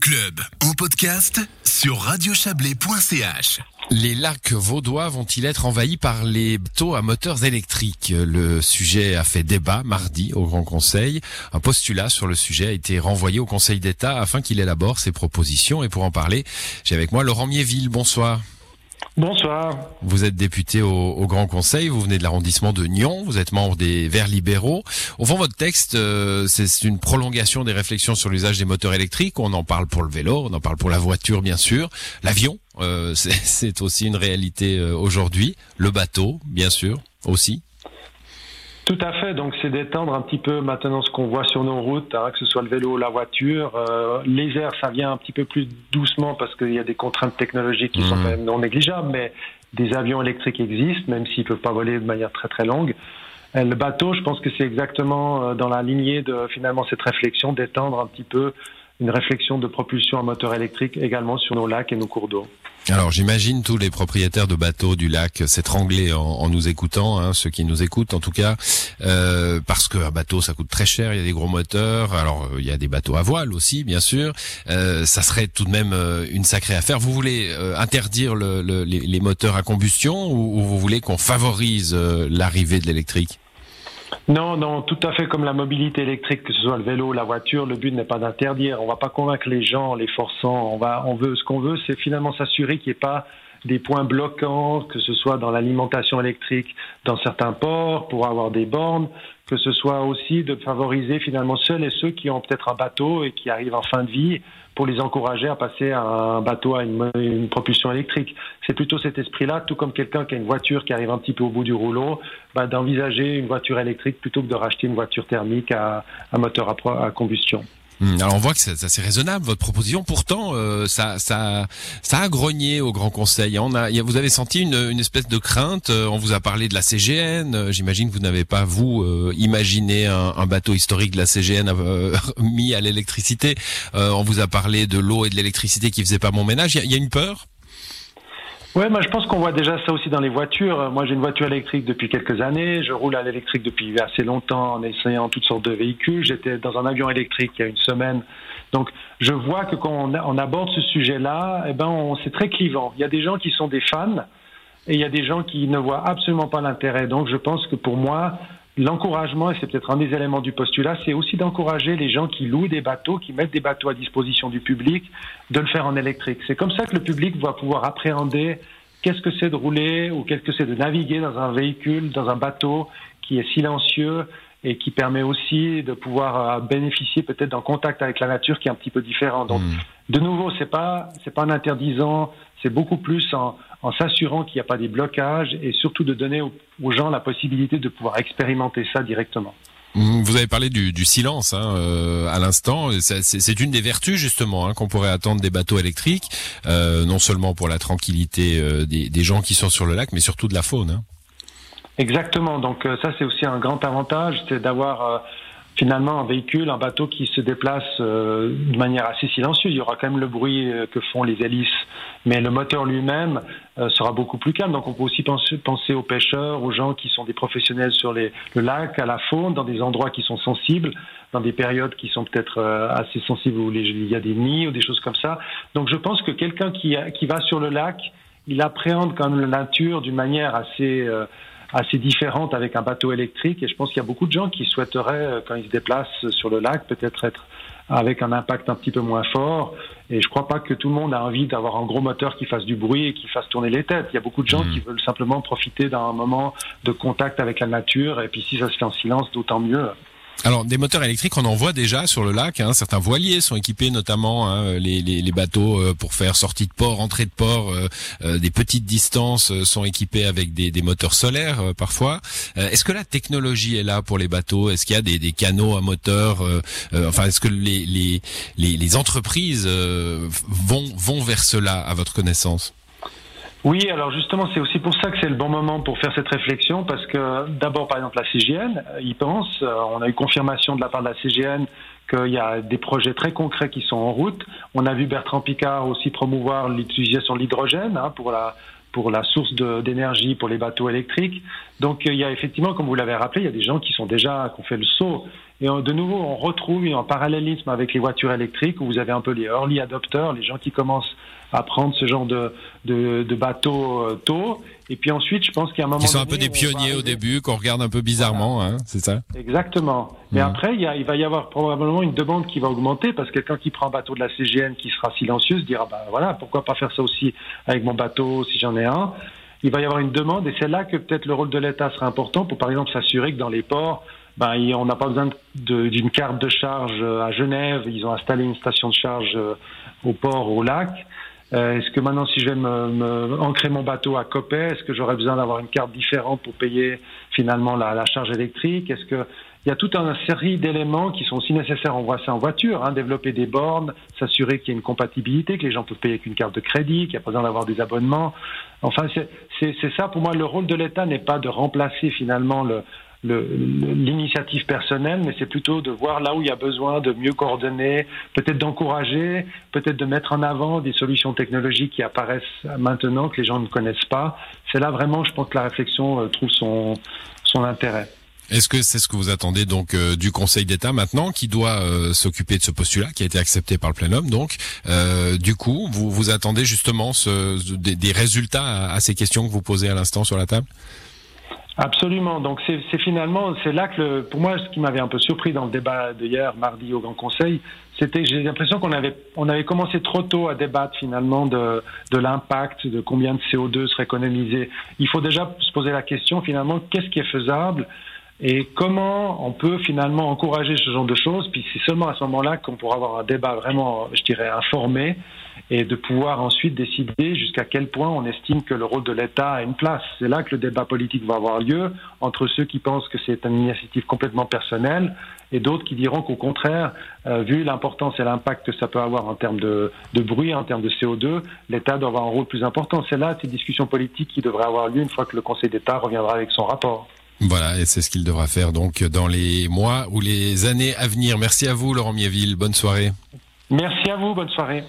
Club en podcast sur radiochablais.ch. Les lacs vaudois vont-ils être envahis par les bateaux à moteurs électriques? Le sujet a fait débat mardi au Grand Conseil. Un postulat sur le sujet a été renvoyé au Conseil d'État afin qu'il élabore ses propositions. Et pour en parler, j'ai avec moi Laurent Miéville. Bonsoir. Bonsoir. Vous êtes député au, Grand Conseil, vous venez de l'arrondissement de Nyon, vous êtes membre des Verts libéraux. Au fond, votre texte, euh, c'est une prolongation des réflexions sur l'usage des moteurs électriques. On en parle pour le vélo, on en parle pour la voiture, bien sûr. L'avion, euh, c'est aussi une réalité euh, aujourd'hui. Le bateau, bien sûr, aussi. Tout à fait. Donc, c'est d'étendre un petit peu maintenant ce qu'on voit sur nos routes, hein, que ce soit le vélo ou la voiture. Euh, les airs, ça vient un petit peu plus doucement parce qu'il y a des contraintes technologiques qui sont mmh. quand même non négligeables, mais des avions électriques existent, même s'ils ne peuvent pas voler de manière très très longue. Le bateau, je pense que c'est exactement euh, dans la lignée de finalement cette réflexion d'étendre un petit peu une réflexion de propulsion à moteur électrique également sur nos lacs et nos cours d'eau. Alors j'imagine tous les propriétaires de bateaux du lac s'étrangler en, nous écoutant, hein, ceux qui nous écoutent en tout cas, euh, parce qu'un bateau ça coûte très cher, il y a des gros moteurs, alors euh, il y a des bateaux à voile aussi bien sûr, euh, ça serait tout de même une sacrée affaire. Vous voulez interdire les, moteurs à combustion ou vous voulez qu'on favorise l'arrivée de l'électrique? Non, non, tout à fait comme la mobilité électrique, que ce soit le vélo, la voiture, le but n'est pas d'interdire. On va pas convaincre les gens, les forçant. On va, on veut, ce qu'on veut, c'est finalement s'assurer qu'il n'y ait pas des points bloquants, que ce soit dans l'alimentation électrique dans certains ports pour avoir des bornes, que ce soit aussi de favoriser finalement seuls et ceux qui ont peut-être un bateau et qui arrivent en fin de vie pour les encourager à passer à un bateau à une, propulsion électrique. C'est plutôt cet esprit-là, tout comme quelqu'un qui a une voiture qui arrive un petit peu au bout du rouleau, bah, d'envisager une voiture électrique plutôt que de racheter une voiture thermique à moteur à combustion. Hmm, alors on voit que c'est assez raisonnable votre proposition. Pourtant, euh, ça, ça, ça a grogné au Grand Conseil. On a, vous avez senti une, une espèce de crainte. Euh, on vous a parlé de la CGN. Euh, j'imagine que vous n'avez pas vous imaginé un, un, bateau historique de la CGN mis à l'électricité. on vous a parlé de l'eau et de l'électricité qui faisait pas mon ménage. Il y, y a une peur? Ouais, moi je pense qu'on voit déjà ça aussi dans les voitures. Moi j'ai une voiture électrique depuis quelques années, je roule à l'électrique depuis assez longtemps en essayant toutes sortes de véhicules. J'étais dans un avion électrique il y a une semaine. Donc je vois que quand on, aborde ce sujet-là, eh ben c'est très clivant. Il y a des gens qui sont des fans et il y a des gens qui ne voient absolument pas l'intérêt. Donc je pense que pour moi, L'encouragement, et c'est peut-être un des éléments du postulat, c'est aussi d'encourager les gens qui louent des bateaux, qui mettent des bateaux à disposition du public, de le faire en électrique. C'est comme ça que le public va pouvoir appréhender qu'est-ce que c'est de rouler ou qu'est-ce que c'est de naviguer dans un véhicule, dans un bateau qui est silencieux et qui permet aussi de pouvoir euh, bénéficier peut-être d'un contact avec la nature qui est un petit peu différent. Donc, hmm. de nouveau, c'est pas c'est pas en interdisant, c'est beaucoup plus en, en s'assurant qu'il n'y a pas des blocages et surtout de donner aux, gens la possibilité de pouvoir expérimenter ça directement. Mmh, vous avez parlé du, silence hein, euh, à l'instant. C'est une des vertus justement hein, qu'on pourrait attendre des bateaux électriques, euh, non seulement pour la tranquillité euh, des, gens qui sont sur le lac, mais surtout de la faune. Hein. Exactement. Donc ça, c'est aussi un grand avantage, c'est d'avoir finalement un véhicule, un bateau qui se déplace euh, de manière assez silencieuse. Il y aura quand même le bruit euh, que font les hélices, mais le moteur lui-même euh, sera beaucoup plus calme. Donc on peut aussi penser, penser, aux pêcheurs, aux gens qui sont des professionnels sur les, le lac, à la faune, dans des endroits qui sont sensibles, dans des périodes qui sont peut-être assez sensibles où il y a des nids ou des choses comme ça. Donc je pense que quelqu'un qui, qui va sur le lac, il appréhende quand même la nature d'une manière assez assez différente avec un bateau électrique. Et je pense qu'il y a beaucoup de gens qui souhaiteraient, euh, quand ils se déplacent sur le lac, peut-être être avec un impact un petit peu moins fort. Et je crois pas que tout le monde a envie d'avoir un gros moteur qui fasse du bruit et qui fasse tourner les têtes. Il y a beaucoup de gens mmh. qui veulent simplement profiter d'un moment de contact avec la nature. Et puis si ça se fait en silence, d'autant mieux. Alors des moteurs électriques, on en voit déjà sur le lac. Hein. Certains voiliers sont équipés, notamment hein, les, les, les, bateaux euh, pour faire sortie de port, entrée de port, euh, euh, des petites distances sont équipés avec des, des moteurs solaires parfois. est-ce que la technologie est là pour les bateaux? Est-ce qu'il y a des, des canaux à moteur Enfin, est-ce que les, les, les entreprises vont vont vers cela à votre connaissance? Oui, alors justement, c'est aussi pour ça que c'est le bon moment pour faire cette réflexion, parce que d'abord, par exemple, la CGN y pense. Euh, on a eu confirmation de la part de la CGN qu'il y a des projets très concrets qui sont en route. On a vu Bertrand Picard aussi promouvoir l'utilisation de l'hydrogène hein, pour la pour la source d'énergie pour les bateaux électriques. Donc il y a effectivement, comme vous l'avez rappelé, il y a des gens qui sont déjà qui ont fait le saut Et de nouveau, on retrouve un parallélisme avec les voitures électriques où vous avez un peu les early adopters, les gens qui commencent à prendre ce genre de, de, de bateau euh, tôt. Et puis ensuite, je pense qu'il y a un moment. Qui sont un peu des pionniers au début, qu'on regarde un peu bizarrement, hein, c'est ça Exactement. Mais mmh. après, il, y a, il, va y avoir probablement une demande qui va augmenter parce que quelqu'un qui prend un bateau de la CGN qui sera silencieux se dira bah voilà, pourquoi pas faire ça aussi avec mon bateau si j'en ai un il va y avoir une demande et c'est là que peut-être le rôle de l'État sera important pour par exemple s'assurer que dans les ports, ben, on n'a pas besoin d'une carte de charge euh, à Genève, ils ont installé une station de charge euh, au port, au lac. Euh, est-ce que maintenant, si je vais me, me ancrer mon bateau à Copet, est-ce que j'aurais besoin d'avoir une carte différente pour payer finalement la, la charge électrique? Est-ce que il y a toute une série d'éléments qui sont aussi nécessaires. On voit ça en voiture, hein, développer des bornes, s'assurer qu'il y a une compatibilité, que les gens peuvent payer avec une carte de crédit, qu'il n'y a pas besoin d'avoir des abonnements. Enfin, c'est ça. Pour moi, le rôle de l'État n'est pas de remplacer finalement le, l'initiative personnelle, mais c'est plutôt de voir là où il y a besoin de mieux coordonner, peut-être d'encourager, peut-être de mettre en avant des solutions technologiques qui apparaissent maintenant que les gens ne connaissent pas. C'est là vraiment, je pense que la réflexion euh, trouve son, son intérêt. Est-ce que c'est ce que vous attendez donc euh, du Conseil d'État maintenant, qui doit euh, s'occuper de ce postulat, qui a été accepté par le plénum Donc, du coup, vous vous attendez justement des, résultats à, ces questions que vous posez à l'instant sur la table? Absolument. Donc c'est finalement c'est là que le, pour moi ce qui m'avait un peu surpris dans le débat d'hier mardi au Grand Conseil, c'était j'ai l'impression qu'on avait on avait commencé trop tôt à débattre finalement de de l'impact, de combien de CO2 serait économisé. Il faut déjà se poser la question finalement qu'est-ce qui est faisable et comment on peut finalement encourager ce genre de choses? Puis c'est seulement à ce moment-là qu'on pourra avoir un débat vraiment, je dirais, informé et de pouvoir ensuite décider jusqu'à quel point on estime que le rôle de l'État a une place. C'est là que le débat politique va avoir lieu entre ceux qui pensent que c'est une initiative complètement personnelle et d'autres qui diront qu'au contraire, euh, vu l'importance et l'impact que ça peut avoir en termes de, de bruit, en termes de CO2, l'État doit avoir un rôle plus important. C'est là ces discussions politiques qui devraient avoir lieu une fois que le Conseil d'État reviendra avec son rapport. Voilà, et c'est ce qu'il devra faire donc dans les mois ou les années à venir. Merci à vous, Laurent Mieville. Bonne soirée. Merci à vous. Bonne soirée.